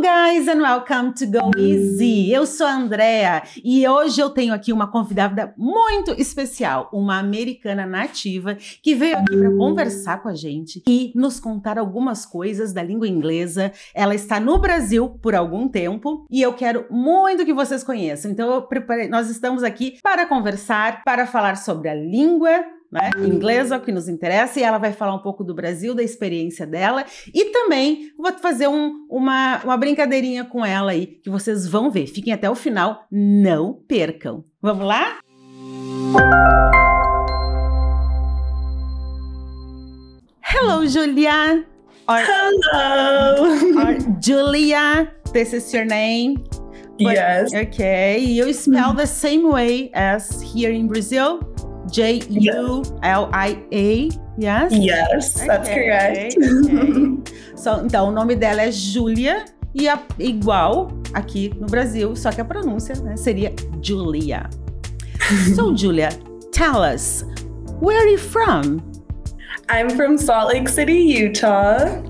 Hello guys and welcome to Go Easy. Eu sou a Andrea e hoje eu tenho aqui uma convidada muito especial, uma americana nativa que veio aqui para conversar com a gente e nos contar algumas coisas da língua inglesa. Ela está no Brasil por algum tempo e eu quero muito que vocês conheçam. Então preparei, nós estamos aqui para conversar, para falar sobre a língua né? Inglesa, o que nos interessa, e ela vai falar um pouco do Brasil, da experiência dela, e também vou fazer um, uma, uma brincadeirinha com ela aí, que vocês vão ver. Fiquem até o final, não percam. Vamos lá? Hello, Julia. Or, Hello. Or Julia, this is your name. But, yes. Okay. You spell the same way as here in Brazil? J U L I A, yes? Yes, okay, that's correct. Okay. so, então, o nome dela é Julia e igual aqui no Brasil, só que a pronúncia né, seria Julia. so, Julia, tell us, where are you from? I'm from Salt Lake City, Utah.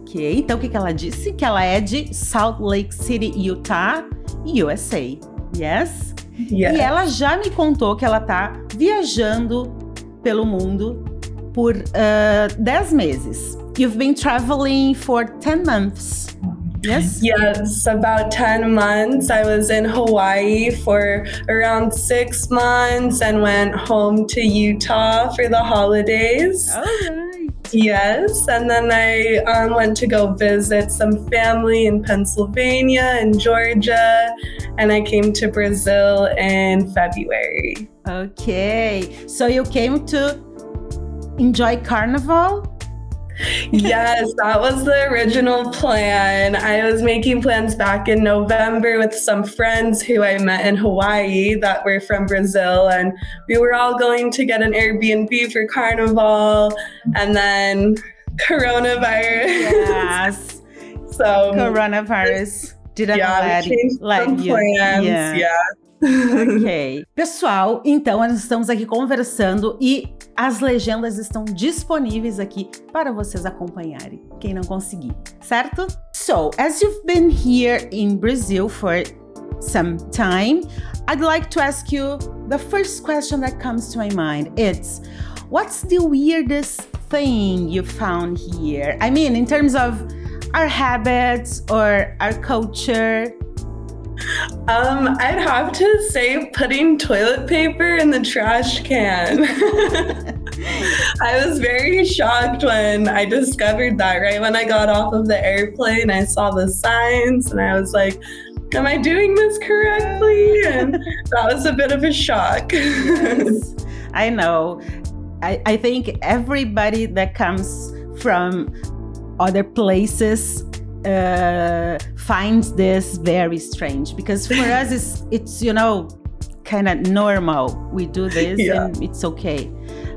Ok, então o que, que ela disse? Que ela é de Salt Lake City, Utah, USA. Yes? Yeah. E ela já me contou que ela tá viajando pelo mundo por uh, 10 meses. You've been traveling for 10 months. Yes? Yes, about 10 months. I was in Hawaii for around six months and went home to Utah for the holidays. Right. Yes, and then I um, went to go visit some family in Pennsylvania and Georgia, and I came to Brazil in February. Okay, so you came to enjoy Carnival? Yes, that was the original plan. I was making plans back in November with some friends who I met in Hawaii that were from Brazil, and we were all going to get an Airbnb for Carnival, and then coronavirus. Yes. so coronavirus didn't yeah, let, let you. Plans. Yeah. yeah. Ok. Pessoal, então nós estamos aqui conversando e as legendas estão disponíveis aqui para vocês acompanharem, quem não conseguir, certo? So, as you've been here in Brazil for some time, I'd like to ask you the first question that comes to my mind. It's what's the weirdest thing you found here? I mean, in terms of our habits or our culture um, I'd have to say putting toilet paper in the trash can. I was very shocked when I discovered that right when I got off of the airplane. I saw the signs and I was like, Am I doing this correctly? And that was a bit of a shock. yes, I know. I, I think everybody that comes from other places uh, finds this very strange because for us it's it's you know kind of normal. We do this yeah. and it's okay.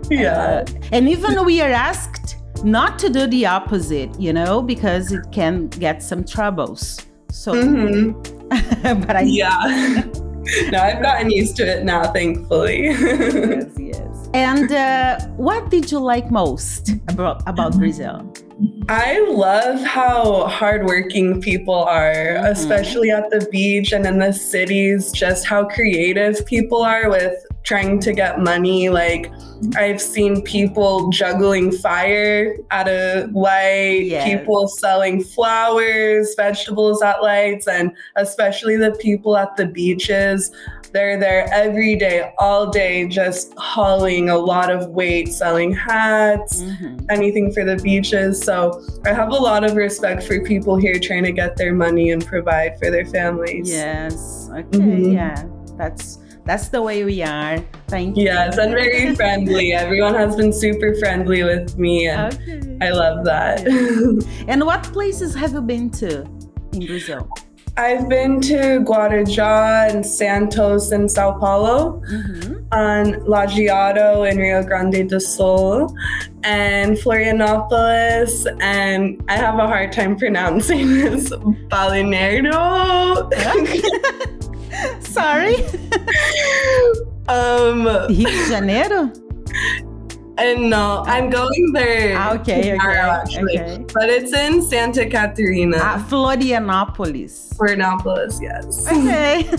Yeah. Uh, and even we are asked not to do the opposite, you know, because it can get some troubles. So, mm-hmm. but I yeah. no, I've gotten used to it now, thankfully. yes, yes. And uh, what did you like most about about Brazil? I love how hardworking people are, mm-hmm. especially at the beach and in the cities, just how creative people are with trying to get money. Like, I've seen people juggling fire at a light, yes. people selling flowers, vegetables at lights, and especially the people at the beaches they're there every day, all day, just hauling a lot of weight, selling hats, mm-hmm. anything for the beaches. So I have a lot of respect for people here trying to get their money and provide for their families. Yes. Okay. Mm-hmm. Yeah. That's that's the way we are. Thank you. Yes, and very friendly. Everyone has been super friendly with me, and okay. I love that. and what places have you been to in Brazil? I've been to Guarujá and Santos in Sao Paulo, mm-hmm. on Lajeado in Rio Grande do Sul, and Florianopolis, and I have a hard time pronouncing this, Balneário. Sorry. um, Rio de Janeiro? And no, I'm going there. Ah, okay, tomorrow, okay, okay. But it's in Santa Catarina. Ah, Florianópolis. Florianópolis, yes. Ok.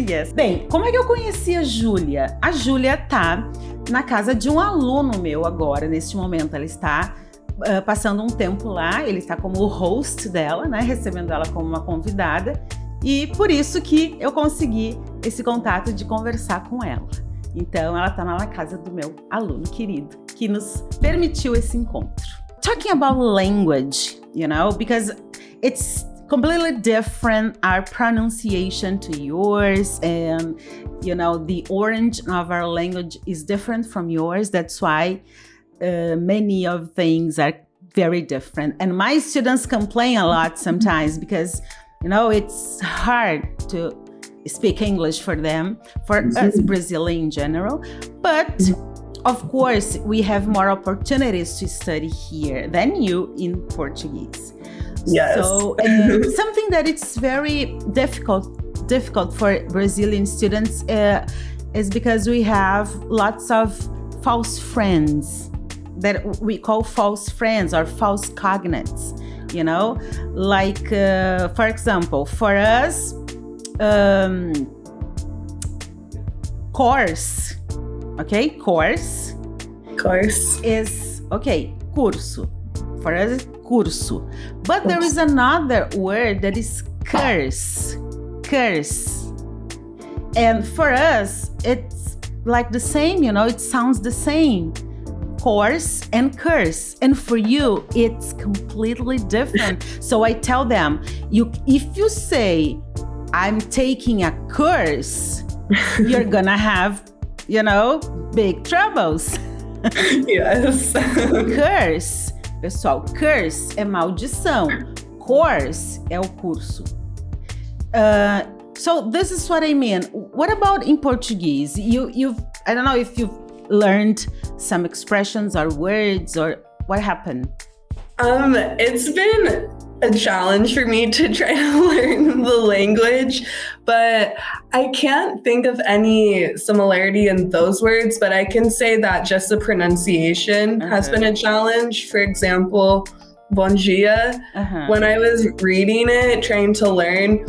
yes. Bem, como é que eu conheci a Júlia? A Júlia tá na casa de um aluno meu agora, neste momento. Ela está uh, passando um tempo lá, ele está como o host dela, né? Recebendo ela como uma convidada. E por isso que eu consegui esse contato de conversar com ela. Então, ela está na casa do meu aluno querido, que nos permitiu esse encontro. Talking about language, you know, because it's completely different our pronunciation to yours and you know the origin of our language is different from yours that's why uh, many of things are very different and my students complain a lot sometimes because you know it's hard to speak english for them for us brazilian in general but of course we have more opportunities to study here than you in portuguese Yes. so uh, something that it's very difficult difficult for Brazilian students uh, is because we have lots of false friends that we call false friends or false cognates. You know, like uh, for example, for us, um, course, okay, course course. is okay, curso. For us, curso. But there is another word that is curse. Curse. And for us, it's like the same, you know, it sounds the same. Course and curse. And for you, it's completely different. so I tell them, you if you say I'm taking a course, you're gonna have, you know, big troubles. yes. Curse, pessoal, curse é maldição. Course é o curso. Uh, so this is what I mean. What about in Portuguese? You you've I don't know if you've learned some expressions or words or what happened. Um, it's been a challenge for me to try to learn the language, but I can't think of any similarity in those words, but I can say that just the pronunciation has been a challenge. For example, bon dia, Uh-huh. when I was reading it, trying to learn,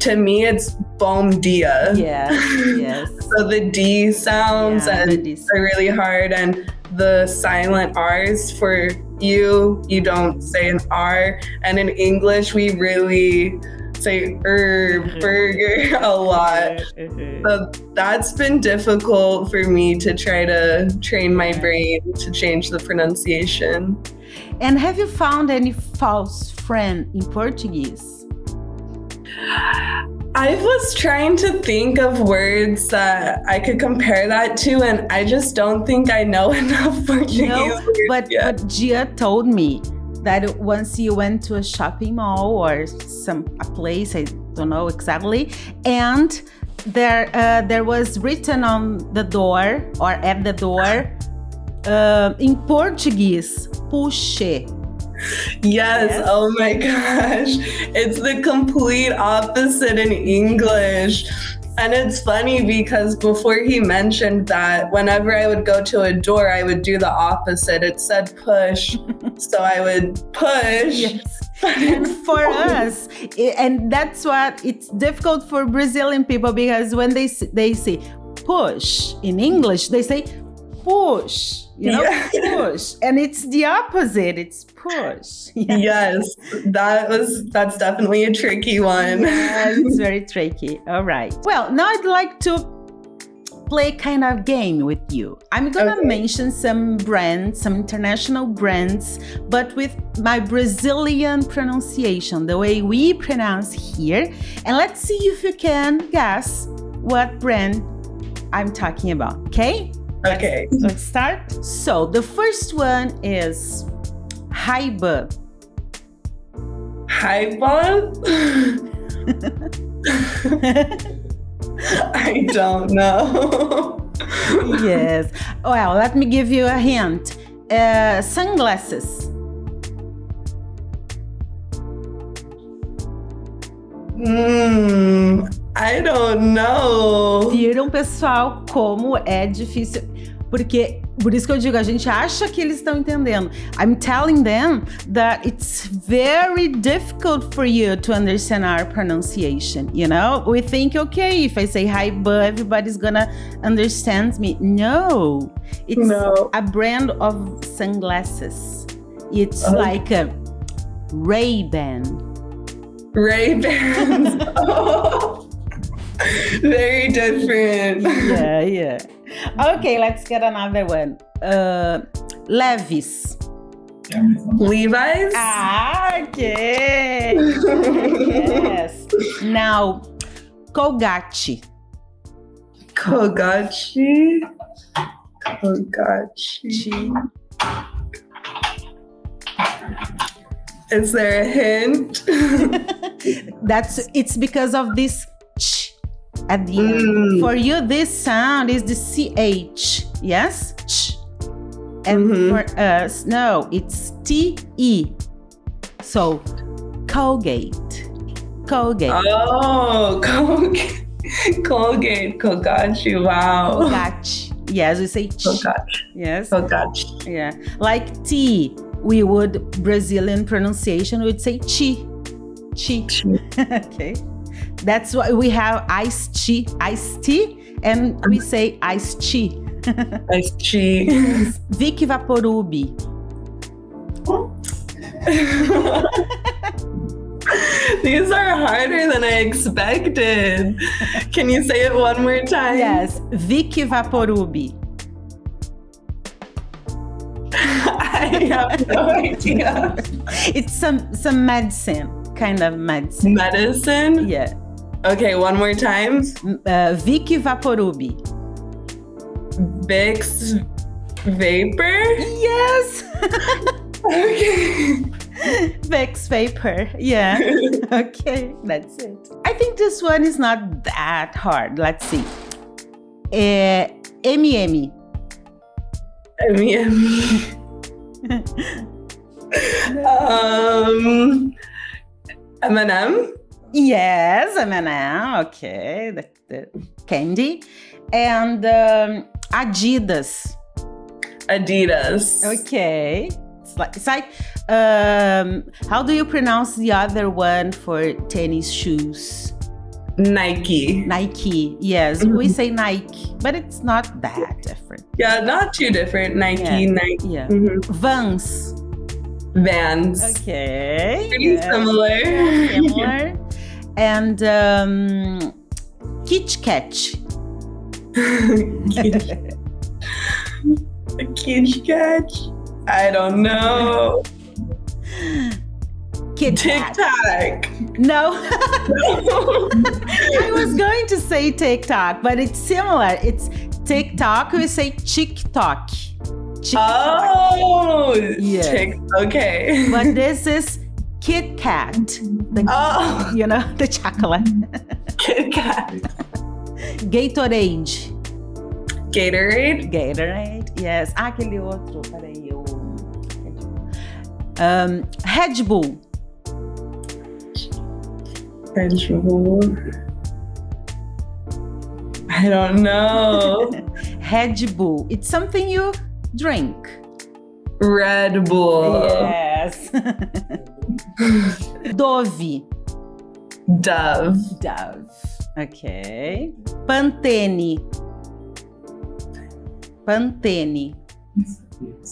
to me it's bom dia. Yeah, yes. So the D sounds Yeah, and the D are really hard and the silent R's for you, you don't say an R. And in English, we really say er, burger a lot. So that's been difficult for me to try to train my brain to change the pronunciation. And have you found any false friend in Portuguese? I was trying to think of words that I could compare that to, and I just don't think I know enough Portuguese. No, But yet. but Gia told me that once you went to a shopping mall or some a place, I don't know exactly, and there uh, there was written on the door or at the door uh, in Portuguese, puxe. Yes. Yes. Oh my gosh. It's the complete opposite in English. And it's funny because before he mentioned that, whenever I would go to a door, I would do the opposite. It said push. so I would push. Yes. and for us and that's what it's difficult for brazilian people because when they they say push in english they say push you know Yeah. push and it's the opposite it's push yeah. Yes. That was that's definitely a tricky one. Yeah, it's very tricky all right well now i'd like to play kind of game with you i'm gonna Okay. mention some brands some international brands but with my brazilian pronunciation the way we pronounce here and let's see if you can guess what brand i'm talking about okay Okay. let's start so the first one is Haiba. Bob. I don't know. yes. Well, let me give you a hint. Uh, sunglasses. Hmm. I don't know. Viram, pessoal, como é difícil. Porque Por isso que eu digo, a gente acha que eles estão entendendo. I'm telling them that it's very difficult for you to understand our pronunciation. You know, we think, okay, if I say hi, but everybody's gonna understand me. No, it's No. a brand of sunglasses. It's Oh. like a Ray Ban. Ray Bans. oh. Very different. Yeah, yeah. Okay, let's get another one. Uh, Levis. Levi's. Ah, okay. yes. Now, Colgate. Kogachi. Kogachi. Is there a hint? That's it's because of this at the end. Mm. For you, this sound is the ch. Yes, ch. And Mhm. for us, no, it's t e. So, Colgate. Colgate. Oh, Colgate. Colgate. Kogachi. Wow. Colgate. Yes, we say ch. Kogachi. Yes. Kogachi. Yeah. Like tea, we would Brazilian pronunciation We would say chi, chi. Chi. okay. That's why we have iced tea, iced tea, and we say iced tea. Nice cheese. Vic Vaporub. These are harder than I expected. Can you say it one more time? Yes, Vic Vaporub. I have no idea. It's some some medicine, kind of medicine. Medicine? Yeah. Okay, one more time. Uh, Vic Vaporub. Vicks Vapor? Yes. Okay. Vex Vapor. Yeah. okay, that's it. I think this one is not that hard. Let's see. Uh, MM. M-E-M-E. um, M&M? Yes, M&M. Okay, the, the candy. And um, Adidas. Adidas. Okay. It's like, it's like um, how do you pronounce the other one for tennis shoes? Nike. Nike. Yes, we say Nike, but it's not that different. Yeah, not too different. Nike, Yeah. Nike. Yeah. Mhm. Vans. Vans. Okay. Pretty yeah. similar. Similar. and um, Kit Kat. Kit Kat. I don't know. Kit. TikTok. No. I was going to say TikTok, but it's similar. It's TikTok. We say TikTok. TikTok. Oh, Yes. Tik- okay. But this is Kit Kat. The, Oh, You know, the chocolate. Kit Kat. Gatorade. Gatorade. Gatorade, yes. Ah, aquele outro, peraí, o. Um, Red Bull. Red Bull. I don't know. Red Bull. It's something you drink. Red Bull. Yes. Dove. Dove. Dove. Okay. Pantene. Pantene.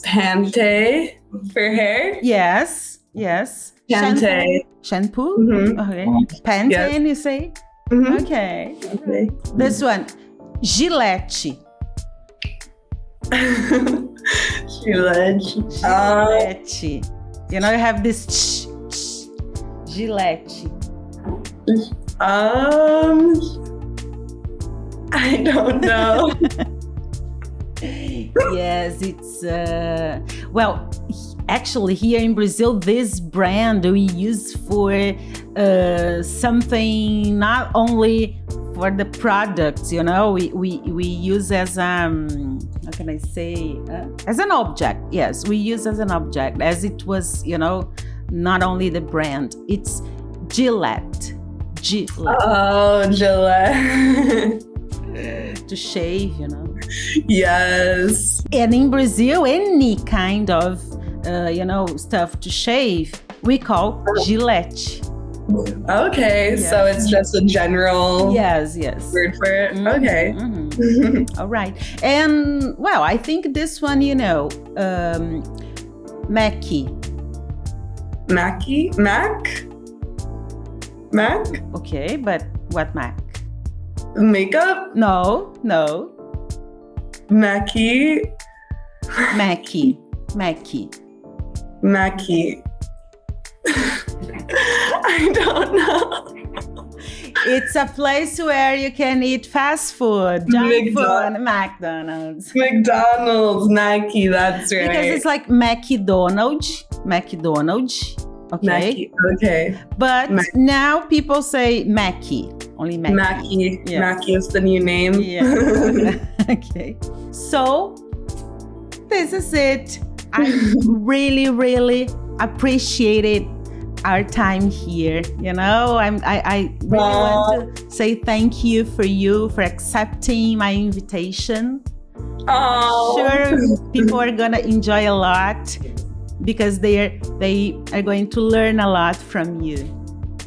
Pante for hair. Yes. Yes. Pante. Shampoo. Mhm. Okay. Pantene, you say? Mhm. Okay. Okay. This one. Gillette. Gillette. Gillette. You know, you have this ch, ch, Gillette. um, I don't know. yes, it's uh, well, actually here in Brazil, this brand we use for uh, something not only for the products, you know, we we, we use as um how can I say uh, as an object. Yes, we use as an object as it was, you know, not only the brand. It's Gillette. Gillette Oh, Gillette. to shave, you know. yes. And in Brazil, any kind of, uh, you know, stuff to shave, we call Gillette. Okay, so it's just a general Yes, yes. word for it. Mhm, Okay. mhm. All right. And well, I think this one, you know, um, Mackie. Mackie? Mac? Mac? Okay, but what Mac? Makeup? No, no. Mackie? Mackie. Mackie. Mackie. I don't know. It's a place where you can eat fast food, junk McDonald's. food, McDonald's. McDonald's, Mackie, that's right. Because it's like McDonald's, McDonald's. Okay. Mackie. Okay. But Mac- now people say Mackie. Only Mackie. Mackie. Yes. Mackie is the new name. Yeah. okay. So this is it. I really, really appreciated our time here. You know, I'm I, I really want to say thank you for you for accepting my invitation. oh. Sure people are gonna enjoy a lot because they're they are going to learn a lot from you.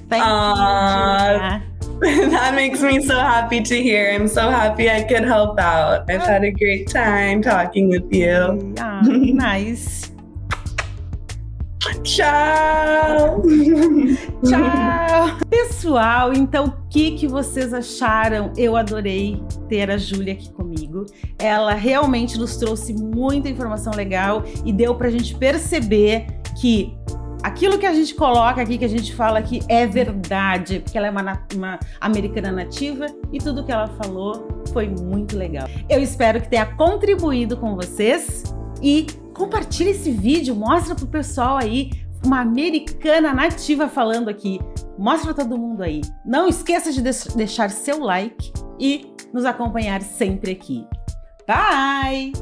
Thank Aw. you. Uh, that makes me so happy to hear. I'm so happy I could help out. I've had a great time talking with you. Yeah, nice. Tchau! Tchau! Pessoal, então o que, que vocês acharam? Eu adorei ter a Júlia aqui comigo. Ela realmente nos trouxe muita informação legal e deu pra gente perceber que aquilo que a gente coloca aqui, que a gente fala aqui, é verdade, porque ela é uma, uma americana nativa e tudo que ela falou foi muito legal. Eu espero que tenha contribuído com vocês e compartilhe esse vídeo, mostra pro pessoal aí uma americana nativa falando aqui. Mostra pra todo mundo aí. Não esqueça de deix- deixar seu like e nos acompanhar sempre aqui. Bye!